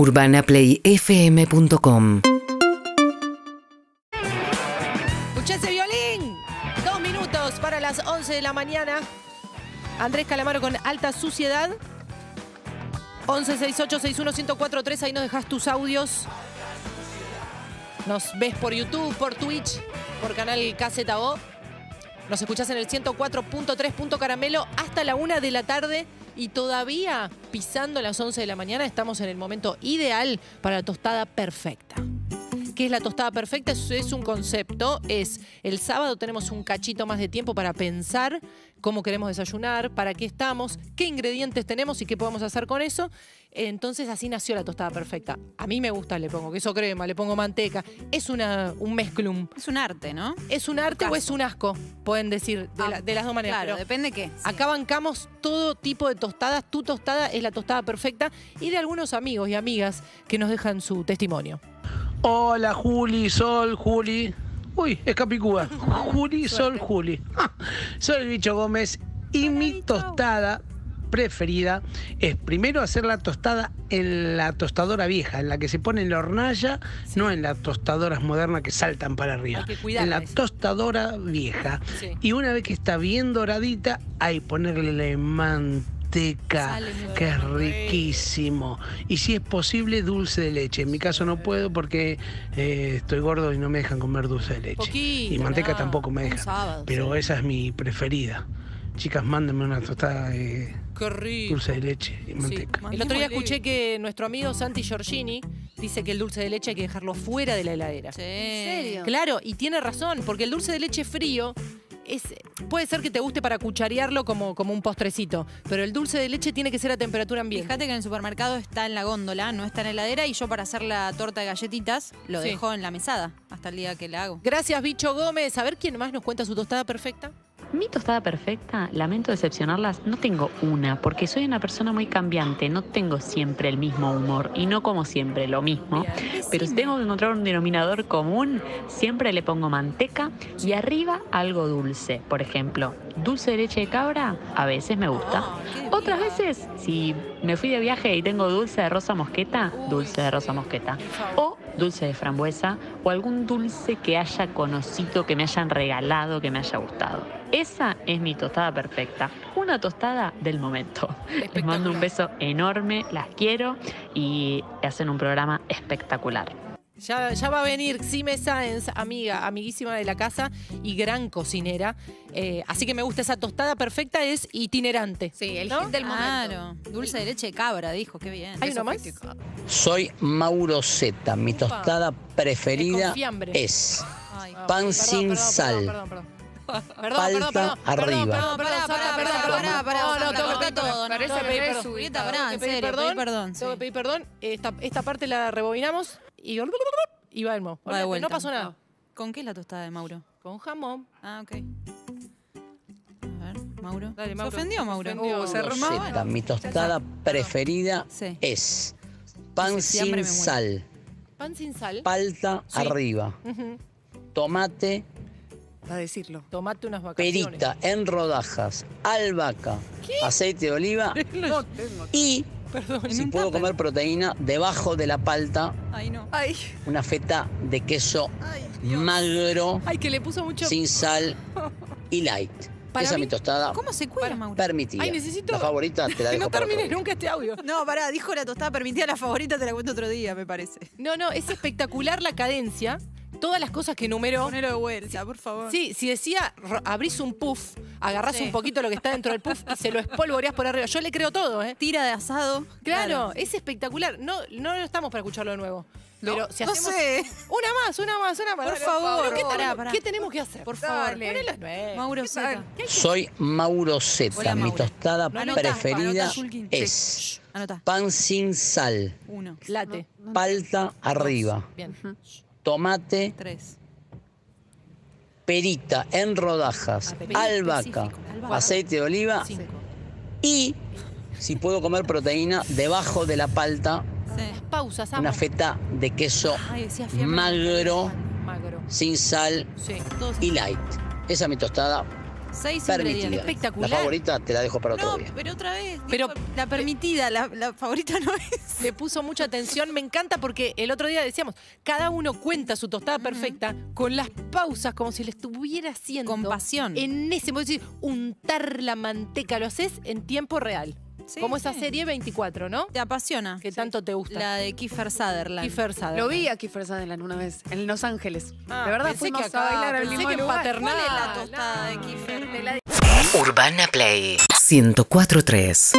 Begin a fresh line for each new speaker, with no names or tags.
UrbanaPlayFM.com
ese violín. Dos minutos para las 11 de la mañana. Andrés Calamaro con alta suciedad. 1168-61-1043. Ahí nos dejas tus audios. Nos ves por YouTube, por Twitch, por canal KZO. Nos escuchás en el 104.3 Punto Caramelo hasta la una de la tarde. Y todavía pisando las 11 de la mañana estamos en el momento ideal para la tostada perfecta. ¿Qué es la tostada perfecta? Es, es un concepto. Es el sábado tenemos un cachito más de tiempo para pensar cómo queremos desayunar, para qué estamos, qué ingredientes tenemos y qué podemos hacer con eso. Entonces así nació la tostada perfecta. A mí me gusta, le pongo queso crema, le pongo manteca. Es una, un mezclum.
Es un arte, ¿no?
¿Es un arte o es un asco? Pueden decir de,
Ah,
la- de las dos maneras.
Claro,
pero
depende qué.
Acá bancamos todo tipo de tostadas. Tu tostada es la tostada perfecta y de algunos amigos y amigas que nos dejan su testimonio.
Hola Juli, Sol, Juli. Uy, es Capicúa. Juli, Sol, Juli. Ja, Soy el bicho Gómez y mi tostada preferida es primero hacer la tostada en la tostadora vieja, en la que se pone en la hornalla, no en las tostadoras modernas que saltan para arriba.
Hay que cuidarla
en la tostadora vieja.
Sí.
Y una vez que está bien doradita, hay ponerle manteca, que es riquísimo. Y si es posible, dulce de leche. En mi caso no puedo porque eh, estoy gordo y no me dejan comer dulce de leche.
Poquito,
y manteca
no.
tampoco me dejan.
sábado,
Pero
sí.
esa es mi preferida. Chicas, mándenme una tostada de
Qué rico.
dulce de leche y
Sí.
manteca.
El otro día escuché que nuestro amigo Santi Giorgini dice que el dulce de leche hay que dejarlo fuera de la heladera.
Sí.
serio?
Claro, y tiene razón, porque el dulce de leche frío es, puede ser que te guste para cucharearlo como, como un postrecito, pero el dulce de leche tiene que ser a temperatura ambiente.
Fíjate que en el supermercado está en la góndola, no está en la heladera, y yo para hacer la torta de galletitas lo
Sí.
dejo en la mesada hasta el día que la hago.
Gracias, Bicho Gómez. A ver quién más nos cuenta su tostada perfecta.
Mi tostada perfecta, lamento decepcionarlas, no tengo una, porque soy una persona muy cambiante, no tengo siempre el mismo humor y no como siempre lo mismo. Pero si tengo que encontrar un denominador común, siempre le pongo manteca y arriba algo dulce. Por ejemplo, dulce de leche de cabra, a veces me gusta.
Ah,
Otras veces, si me fui de viaje y tengo dulce de rosa mosqueta, dulce de rosa mosqueta. O dulce de frambuesa o algún dulce que haya conocido, que me hayan regalado, que me haya gustado. Esa es mi tostada perfecta. Una tostada del momento. Les mando un beso enorme, las quiero y hacen un programa espectacular.
Ya, ya va a venir Xime Sáenz, amiga, amiguísima de la casa y gran cocinera. Eh, así que me gusta esa tostada perfecta, es itinerante.
Sí, el
¿no?
hit del Claro. Dulce de leche de cabra, dijo, qué bien.
¿Hay uno más?
Soy Mauro Zeta. Mi tostada preferida es pan
perdón,
sin
perdón,
sal.
Perdón, perdón, perdón.
Arriba.
Perdón, perdón,
Pará, pará,
perdón,
pará,
perdón.
pará, pará,
No, no, tengo que pedir perdón. Tengo que perdón.
pará, en serio, pedí
perdón.
perdón,
Tengo que pedir perdón. Esta, esta parte la rebobinamos y y va el mo.
Va de vuelta.
No pasó nada.
¿Con qué es la tostada de Mauro?
Con jamón.
Ah, ok. A ver, Mauro.
Dale, Mauro.
¿Se ofendió, Mauro?
Se ofendió.
Uh, se.
Mi tostada preferida
Sí.
es pan sin sal,
Pan sin sal.
palta
Sí.
arriba, tomate,
Para decirlo.
Tomate unas vacaciones.
perita en rodajas, albahaca, aceite de oliva
No tengo.
y,
En
si puedo
tupper.
comer proteína, debajo de la palta,
Ay, no.
Ay,
una feta de queso
ay,
magro,
Ay, que le puso mucho.
sin sal y light.
Para
Esa es
mí-
mi tostada
¿Cómo se cuida, Mauro?
permitida.
Ay, necesito-
La favorita te la
Que
dejo
no
para otro
termine
día.
nunca este audio.
No, pará, dijo la tostada permitida la favorita, te la cuento otro día, me parece.
No, no, es espectacular la cadencia. Todas las cosas que enumeró.
Ponelo de vuelta, por favor.
Sí, si decía abrís un puff, agarrás
Sí.
un poquito lo que está dentro del puff y se lo espolvoreás por arriba. Yo le creo todo, ¿eh?
Tira de asado.
Claro, es espectacular. No, no estamos para escucharlo de nuevo.
No,
Pero si
no
hacemos.
sé.
Una más, una más, una más.
Por favor.
¿Pero ¿Qué, tenemos,
pará.
qué tenemos que hacer?
Por favor. Mauro Zeta.
Soy Mauro Zeta.
Hola,
Mi
Mauro.
tostada preferida
anotá,
es
Anota.
pan sin sal,
Uno,
Late.
palta arriba,
Bien.
Tomate,
tres.
perita en rodajas,
Ah,
albahaca,
específico,
aceite de oliva
Cinco.
y, si puedo comer proteína, debajo de la palta,
Sí.
Pausas, amo.
una feta de queso
Ay,
magro,
Magro.
sin sal
Sí.
Y light. Esa es mi tostada
Seis ingredientes.
Espectacular.
La favorita te la dejo para otro
No,
día.
pero otra vez.
Pero-
dijo, la permitida, la, la favorita no es.
Le puso mucha atención. Me encanta porque el otro día decíamos, cada uno cuenta su tostada perfecta con las pausas, como si le estuviera haciendo.
Con pasión.
En ese, decís, untar la manteca, lo haces en tiempo real.
Sí,
como esa
sí.
serie 24, ¿no?
Te apasiona.
Que tanto te gusta.
La de Kiefer Sutherland.
Kiefer Sutherland.
Lo vi a Kiefer Sutherland una vez, en Los Ángeles.
Ah,
de verdad,
pensé
fuimos
que acá,
a bailar al mismo
que
lugar.
Paternal.
¿Cuál es la tostada de Kiefer?
De la
Urbana Play 1043